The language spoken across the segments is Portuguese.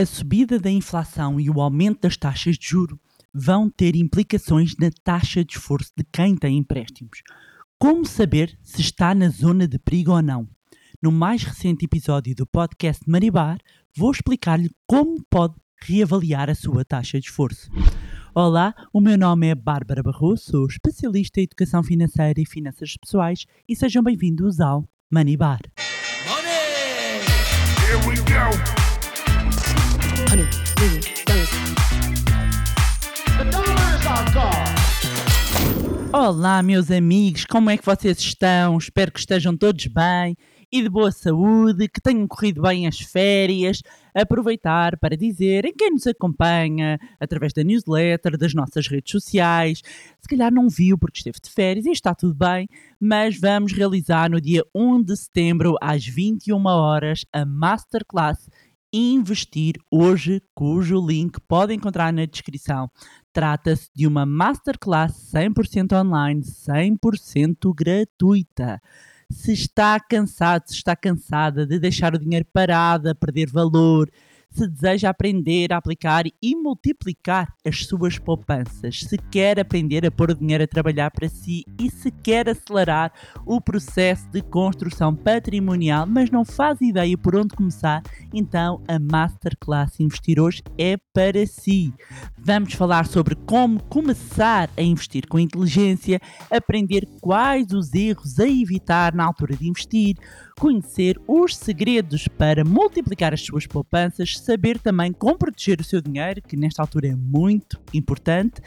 A subida da inflação e o aumento das taxas de juro vão ter implicações na taxa de esforço de quem tem empréstimos. Como saber se está na zona de perigo ou não? No mais recente episódio do podcast Maribar, vou explicar-lhe como pode reavaliar a sua taxa de esforço. Olá, o meu nome é Bárbara Barroso, sou especialista em educação financeira e finanças pessoais e sejam bem-vindos ao Manibar. Money! Here we go! Olá, meus amigos, como é que vocês estão? Espero que estejam todos bem e de boa saúde, que tenham corrido bem as férias. Aproveitar para dizer em quem nos acompanha através da newsletter, das nossas redes sociais. Se calhar não viu porque esteve de férias e está tudo bem, mas vamos realizar no dia 1 de setembro, às 21 horas, a Masterclass Investir Hoje, cujo link pode encontrar na descrição. Trata-se de uma masterclass 100% online, 100% gratuita. Se está cansado, se está cansada de deixar o dinheiro parado, a perder valor, se deseja aprender a aplicar e multiplicar as suas poupanças, se quer aprender a pôr o dinheiro a trabalhar para si e se quer acelerar o processo de construção patrimonial, mas não faz ideia por onde começar, então a Masterclass Investir hoje é para si. Vamos falar sobre como começar a investir com inteligência, aprender quais os erros a evitar na altura de investir, conhecer os segredos para multiplicar as suas poupanças, saber também como proteger o seu dinheiro, que nesta altura é muito importante,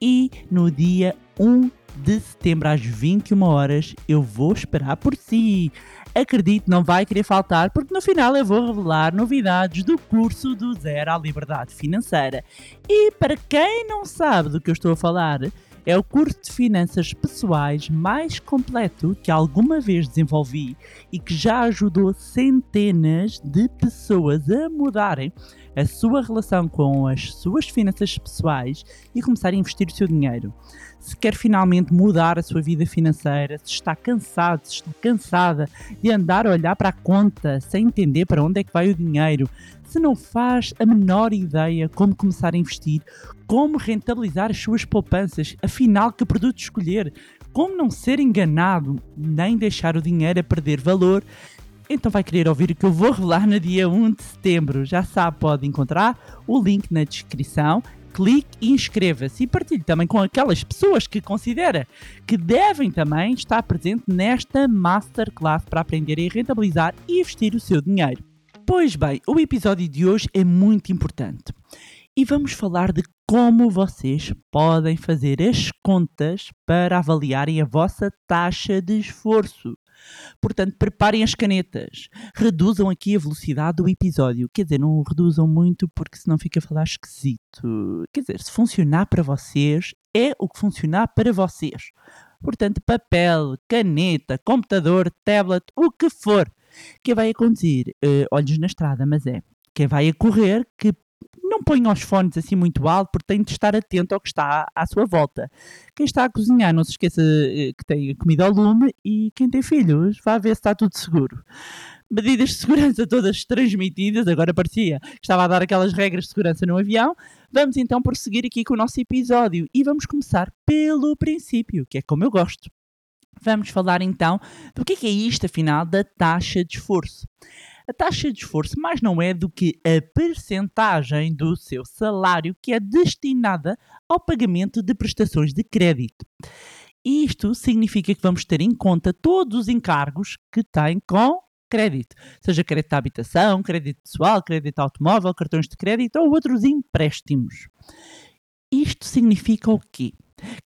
e no dia 1 de setembro às 21 horas eu vou esperar por si. Acredito, não vai querer faltar, porque no final eu vou revelar novidades do curso do Zero à Liberdade Financeira. E para quem não sabe do que eu estou a falar, é o curso de finanças pessoais mais completo que alguma vez desenvolvi e que já ajudou centenas de pessoas a mudarem a sua relação com as suas finanças pessoais e começar a investir o seu dinheiro. Se quer finalmente mudar a sua vida financeira, se está cansado, se está cansada de andar a olhar para a conta sem entender para onde é que vai o dinheiro, se não faz a menor ideia como começar a investir, como rentabilizar as suas poupanças, afinal que produto escolher, como não ser enganado, nem deixar o dinheiro a perder valor, então vai querer ouvir o que eu vou revelar no dia 1 de setembro. Já sabe, pode encontrar o link na descrição. Clique e inscreva-se e partilhe também com aquelas pessoas que considera que devem também estar presente nesta Masterclass para aprender a rentabilizar e investir o seu dinheiro. Pois bem, o episódio de hoje é muito importante e vamos falar de como vocês podem fazer as contas para avaliarem a vossa taxa de esforço. Portanto, preparem as canetas. Reduzam aqui a velocidade do episódio. Quer dizer, não reduzam muito porque senão fica a falar esquisito. Quer dizer, se funcionar para vocês, é o que funcionar para vocês. Portanto, papel, caneta, computador, tablet, o que for. Que vai a conduzir, uh, olhos na estrada, mas é. Quem vai a correr, que não ponha os fones assim muito alto, porque tem de estar atento ao que está à sua volta. Quem está a cozinhar, não se esqueça eh, que tem comida ao lume e quem tem filhos, vá ver se está tudo seguro. Medidas de segurança todas transmitidas, agora parecia que estava a dar aquelas regras de segurança no avião. Vamos então prosseguir aqui com o nosso episódio e vamos começar pelo princípio, que é como eu gosto. Vamos falar então do que é isto, afinal, da taxa de esforço. A taxa de esforço mais não é do que a percentagem do seu salário que é destinada ao pagamento de prestações de crédito. Isto significa que vamos ter em conta todos os encargos que tem com crédito, seja crédito de habitação, crédito pessoal, crédito automóvel, cartões de crédito ou outros empréstimos. Isto significa o quê?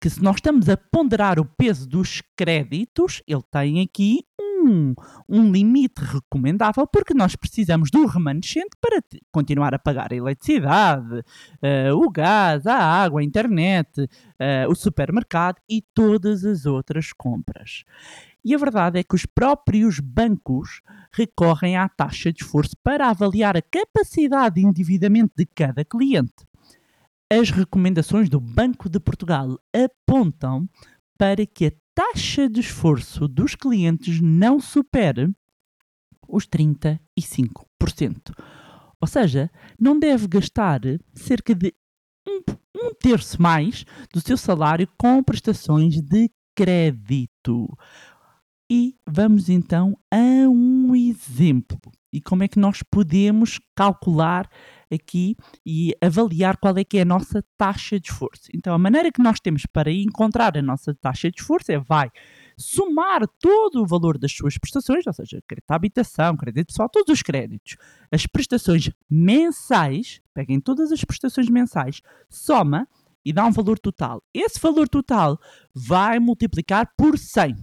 Que se nós estamos a ponderar o peso dos créditos, ele tem aqui um, um limite recomendável porque nós precisamos do remanescente para continuar a pagar a eletricidade, uh, o gás, a água, a internet, uh, o supermercado e todas as outras compras. E a verdade é que os próprios bancos recorrem à taxa de esforço para avaliar a capacidade de endividamento de cada cliente. As recomendações do Banco de Portugal apontam para que a taxa de esforço dos clientes não supere os 35%. Ou seja, não deve gastar cerca de um, um terço mais do seu salário com prestações de crédito. E vamos então a um exemplo. E como é que nós podemos calcular aqui e avaliar qual é que é a nossa taxa de esforço. Então, a maneira que nós temos para encontrar a nossa taxa de esforço é vai somar todo o valor das suas prestações, ou seja, crédito à habitação, crédito pessoal, todos os créditos, as prestações mensais, peguem todas as prestações mensais, soma e dá um valor total. Esse valor total vai multiplicar por 100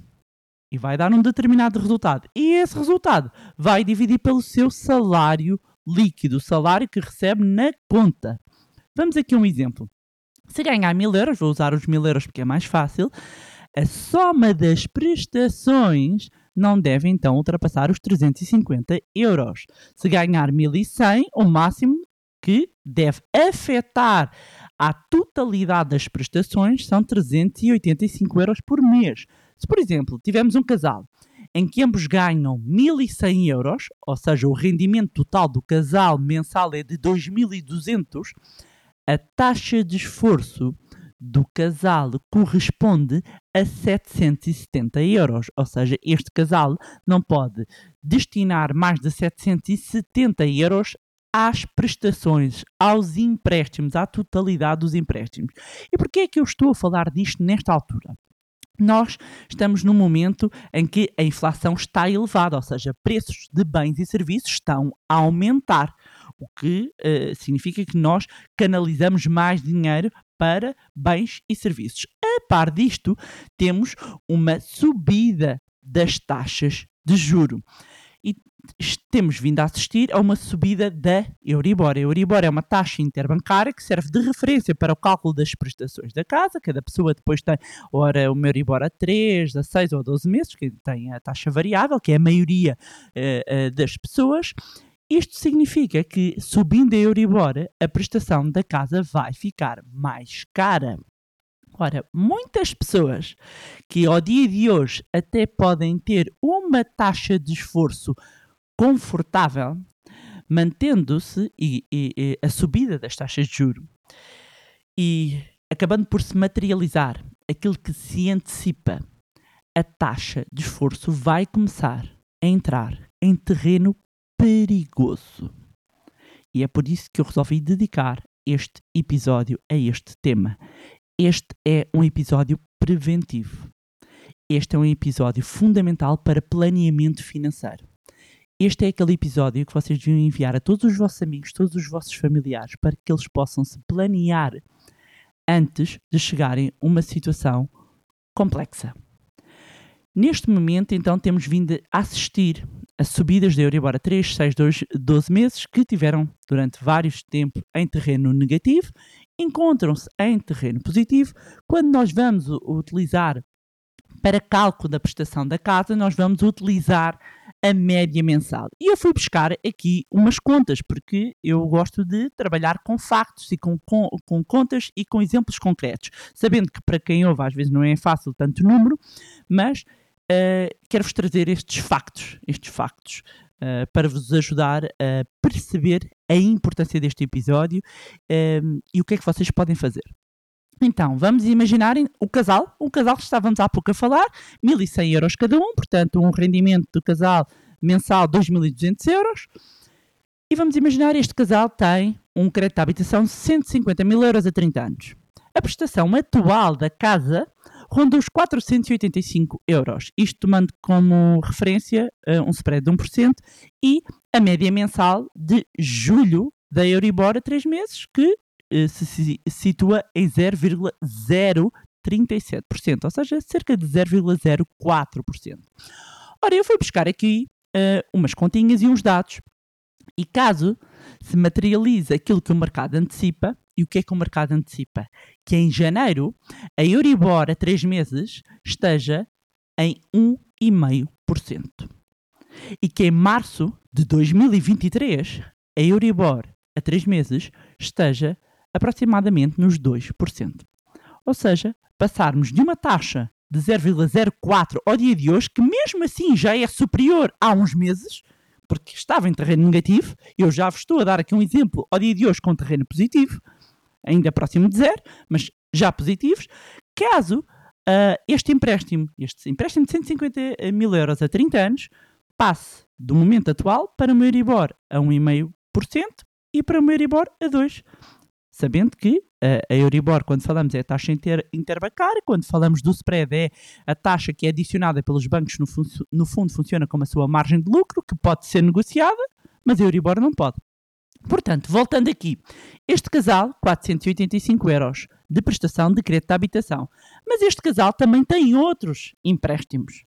e vai dar um determinado resultado. E esse resultado vai dividir pelo seu salário líquido, o salário que recebe na conta. Vamos aqui um exemplo. Se ganhar 1000 euros, vou usar os 1000 euros porque é mais fácil, a soma das prestações não deve então ultrapassar os 350 euros. Se ganhar 1100, o máximo que deve afetar a totalidade das prestações são 385 euros por mês. Se, por exemplo, tivermos um casal em que ambos ganham 1.100 euros, ou seja, o rendimento total do casal mensal é de 2.200, a taxa de esforço do casal corresponde a 770 euros. Ou seja, este casal não pode destinar mais de 770 euros às prestações, aos empréstimos, à totalidade dos empréstimos. E porquê é que eu estou a falar disto nesta altura? Nós estamos num momento em que a inflação está elevada, ou seja, preços de bens e serviços estão a aumentar, o que uh, significa que nós canalizamos mais dinheiro para bens e serviços. A par disto, temos uma subida das taxas de juro e temos vindo a assistir a uma subida da Euribor. A Euribor é uma taxa interbancária que serve de referência para o cálculo das prestações da casa. Cada pessoa depois tem, ora, uma Euribor a 3, a 6 ou a 12 meses, que tem a taxa variável, que é a maioria uh, uh, das pessoas. Isto significa que, subindo a Euribor, a prestação da casa vai ficar mais cara. Ora, muitas pessoas que ao dia de hoje até podem ter uma taxa de esforço confortável, mantendo-se e, e, e, a subida das taxas de juro e acabando por se materializar aquilo que se antecipa, a taxa de esforço vai começar a entrar em terreno perigoso. E é por isso que eu resolvi dedicar este episódio a este tema. Este é um episódio preventivo. Este é um episódio fundamental para planeamento financeiro. Este é aquele episódio que vocês deviam enviar a todos os vossos amigos, todos os vossos familiares, para que eles possam se planear antes de chegarem a uma situação complexa. Neste momento, então, temos vindo a assistir a subidas de Euribor a 3, 6, 2, 12 meses que tiveram durante vários tempos em terreno negativo, encontram-se em terreno positivo quando nós vamos utilizar para cálculo da prestação da casa, nós vamos utilizar a média mensal. E eu fui buscar aqui umas contas, porque eu gosto de trabalhar com factos e com, com, com contas e com exemplos concretos, sabendo que para quem ouve às vezes não é fácil tanto número, mas uh, quero-vos trazer estes factos, estes factos, uh, para vos ajudar a perceber a importância deste episódio uh, e o que é que vocês podem fazer. Então, vamos imaginar o casal, o casal que estávamos há pouco a falar, 1.100 euros cada um, portanto, um rendimento do casal mensal 2.200 euros. E vamos imaginar este casal tem um crédito de habitação de 150 mil euros a 30 anos. A prestação atual da casa ronda os 485 euros, isto tomando como referência uh, um spread de 1% e a média mensal de julho da Euribor a 3 meses, que se situa em 0,037%, ou seja, cerca de 0,04%. Ora, eu fui buscar aqui uh, umas continhas e uns dados. E caso se materialize aquilo que o mercado antecipa, e o que é que o mercado antecipa? Que em janeiro a Euribor a 3 meses esteja em 1,5%. E que em março de 2023 a Euribor a 3 meses esteja aproximadamente nos 2%. Ou seja, passarmos de uma taxa de 0,04 ao dia de hoje, que mesmo assim já é superior a uns meses, porque estava em terreno negativo. Eu já vos estou a dar aqui um exemplo ao dia de hoje com terreno positivo, ainda próximo de zero, mas já positivos. Caso ah, este empréstimo, este empréstimo de 150 mil euros a 30 anos, passe do momento atual para o Euribor a 1,5% e para o Euribor a 2%. Sabendo que ah, a Euribor, quando falamos, é a taxa inter, interbancária, quando falamos do spread, é a taxa que é adicionada pelos bancos, no, no fundo, funciona como a sua margem de lucro, que pode ser negociada, mas a Euribor não pode. Portanto, voltando aqui, este casal, 485 euros de prestação de crédito de habitação. Mas este casal também tem outros empréstimos.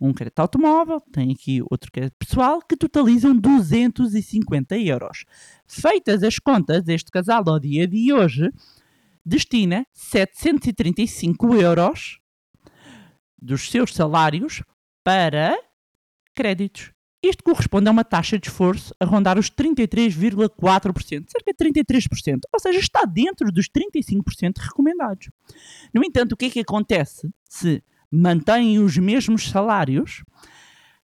Um crédito automóvel, tem aqui outro crédito pessoal, que totalizam 250 euros. Feitas as contas, este casal ao dia de hoje destina 735 euros dos seus salários para créditos. Isto corresponde a uma taxa de esforço a rondar os 33,4%, cerca de 33%, ou seja, está dentro dos 35% recomendados. No entanto, o que é que acontece se mantêm os mesmos salários,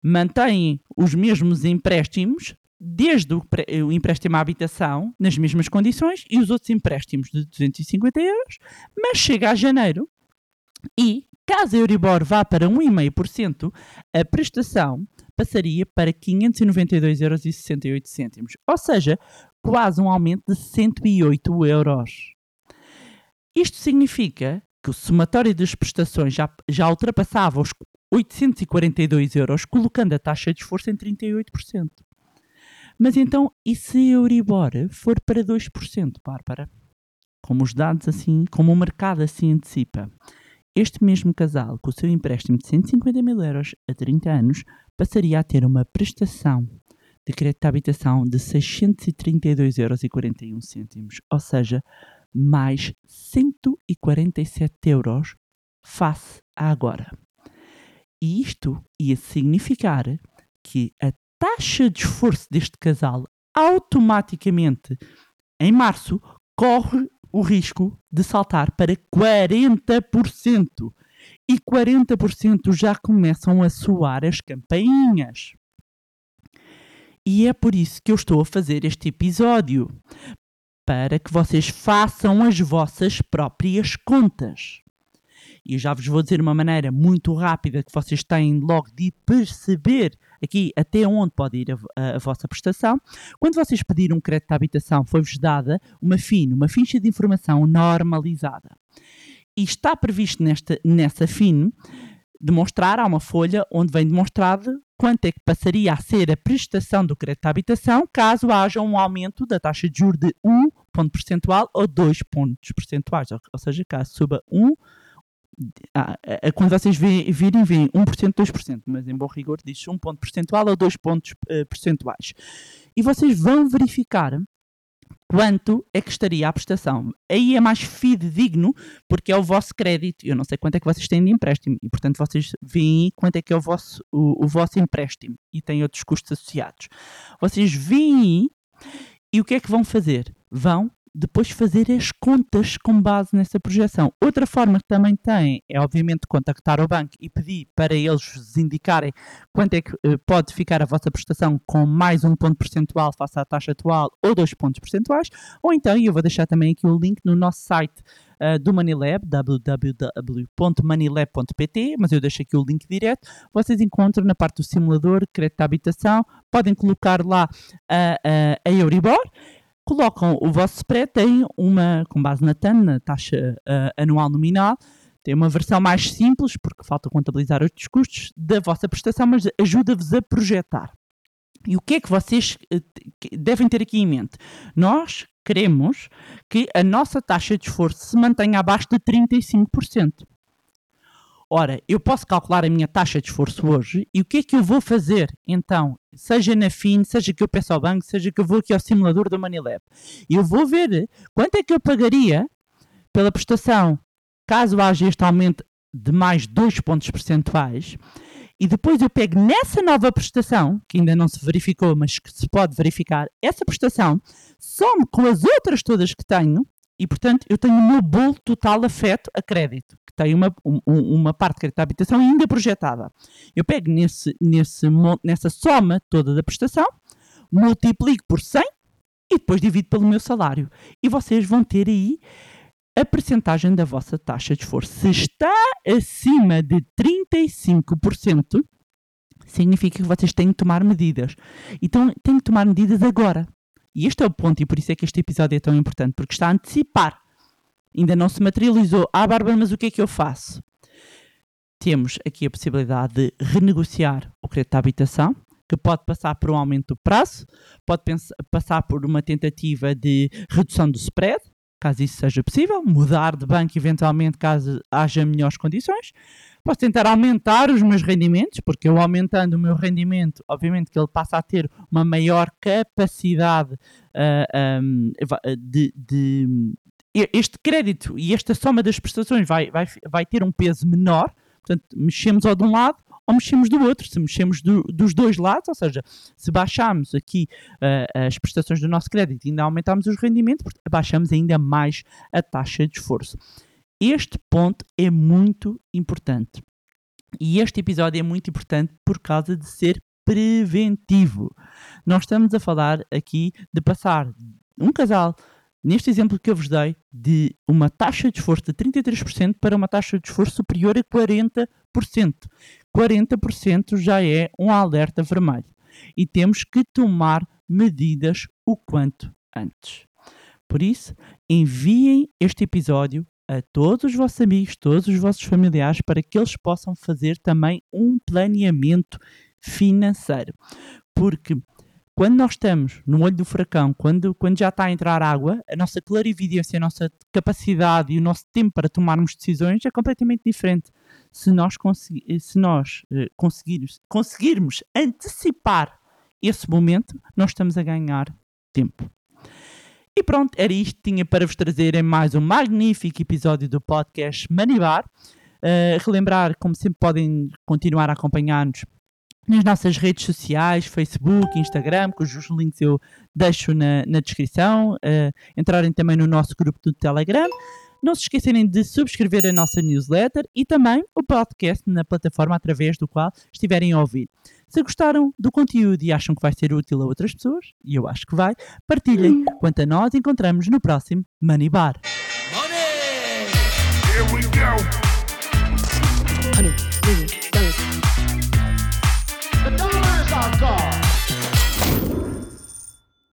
mantêm os mesmos empréstimos, desde o, o empréstimo à habitação, nas mesmas condições, e os outros empréstimos de 250 euros, mas chega a janeiro e, caso a Euribor vá para 1,5%, a prestação passaria para 592,68 euros. Ou seja, quase um aumento de 108 euros. Isto significa que o somatório das prestações já, já ultrapassava os 842 euros, colocando a taxa de esforço em 38%. Mas então, e se a Euribor for para 2%, Bárbara? Como os dados assim, como o mercado assim antecipa. Este mesmo casal, com o seu empréstimo de 150 mil euros a 30 anos, passaria a ter uma prestação de crédito de habitação de 632,41 euros, ou seja, mais 147 euros face a agora. E isto ia significar que a taxa de esforço deste casal automaticamente, em março, corre o risco de saltar para 40%. E 40% já começam a soar as campainhas. E é por isso que eu estou a fazer este episódio para que vocês façam as vossas próprias contas. E já vos vou dizer uma maneira muito rápida que vocês têm logo de perceber aqui até onde pode ir a, a- vossa prestação. Quando vocês pedirem um crédito de habitação, foi-vos dada uma FIN, uma ficha de informação normalizada. E está previsto nesta, nessa FIN demonstrar, há uma folha onde vem demonstrado quanto é que passaria a ser a prestação do crédito de habitação caso haja um aumento da taxa de juros de 1 ponto percentual ou 2 pontos percentuais, ou, seja, caso suba 1, ah, quando vocês virem, veem 1%, 2%, mas em bom rigor diz 1 ponto percentual ou 2 pontos eh, percentuais. E vocês vão verificar quanto é que estaria a prestação. Aí é mais fidedigno porque é o vosso crédito. Eu não sei quanto é que vocês têm de empréstimo e, portanto, vocês veem quanto é que é o vosso, o, o vosso empréstimo e tem outros custos associados. Vocês veem e o que é que vão fazer? Vão depois fazer as contas com base nessa projeção. Outra forma que também têm é, obviamente, contactar o banco e pedir para eles vos indicarem quanto é que eh, pode ficar a vossa prestação com mais um ponto percentual face à taxa atual ou dois pontos percentuais, ou então, e eu vou deixar também aqui o link no nosso site eh, do Manilab, www.manilab.pt, mas eu deixo aqui o link direto, vocês encontram na parte do simulador crédito de habitação, podem colocar lá a Euribor, colocam o vosso spread, têm uma, com base na TAN, na taxa ah, anual nominal, tem uma versão mais simples, porque falta contabilizar outros custos, da vossa prestação, mas ajuda-vos a projetar. E o que é que vocês eh, devem ter aqui em mente? Nós queremos que a nossa taxa de esforço se mantenha abaixo de 35%. Ora, eu posso calcular a minha taxa de esforço hoje e o que é que eu vou fazer então? Seja na FIN, seja que eu peço ao banco, seja que eu vou aqui ao simulador do Manilab. Eu vou ver quanto é que eu pagaria pela prestação caso haja este aumento de mais 2 pontos percentuais e depois eu pego nessa nova prestação, que ainda não se verificou, mas que se pode verificar, essa prestação, some com as outras todas que tenho E, portanto, eu tenho o meu bolo total afeto a crédito, que tem uma, um- um- uma parte de crédito à habitação ainda projetada. Eu pego nesse, nesse, nessa soma toda da prestação, multiplico por 100 e depois divido pelo meu salário. E vocês vão ter aí a percentagem da vossa taxa de esforço. Se está acima de 35%, significa que vocês têm que tomar medidas. Então, têm que tomar medidas agora. E este é o ponto, e por isso é que este episódio é tão importante, porque está a antecipar. Ainda não se materializou. Ah, Bárbara, mas o que é que eu faço? Temos aqui a possibilidade de renegociar o crédito de habitação, que pode passar por um aumento do prazo, pode pens- passar por uma tentativa de redução do spread, caso isso seja possível, mudar de banco eventualmente caso haja melhores condições. Posso tentar aumentar os meus rendimentos, porque eu aumentando o meu rendimento, obviamente que ele passa a ter uma maior capacidade ah, ahm, va- de, de- Este crédito e esta soma das prestações vai, vai, vai ter um peso menor, portanto, mexemos ou de um lado ou mexemos do outro. Se mexemos do- dos dois lados, ou seja, se baixarmos aqui ah, as prestações do nosso crédito e ainda aumentarmos os rendimentos, baixamos ainda mais a taxa de esforço. Este ponto é muito importante. E este episódio é muito importante por causa de ser preventivo. Nós estamos a falar aqui de passar um casal, neste exemplo que eu vos dei, de uma taxa de esforço de 33% para uma taxa de esforço superior a 40%. 40% já é um alerta vermelho. E temos que tomar medidas o quanto antes. Por isso, enviem este episódio a todos os vossos amigos, todos os vossos familiares, para que eles possam fazer também um planeamento financeiro. Porque quando nós estamos no olho do furacão, quando, quando já está a entrar água, a nossa clarividência, a nossa capacidade e o nosso tempo para tomarmos decisões é completamente diferente. Se nós, consegui- se nós eh, conseguirmos, conseguirmos antecipar esse momento, nós estamos a ganhar tempo. E pronto, era isto que tinha para vos trazer em mais um magnífico episódio do podcast Manibar. Uh, relembrar, como sempre, podem continuar a acompanhar-nos nas nossas redes sociais, Facebook, Instagram, cujos links eu deixo na, na descrição. Uh, entrarem também no nosso grupo do Telegram. Não se esquecerem de subscrever a nossa newsletter e também o podcast na plataforma através do qual estiverem a ouvir. Se gostaram do conteúdo e acham que vai ser útil a outras pessoas, e eu acho que vai, partilhem. Quanto a nós, encontramos no próximo Money Bar. Here we go. Million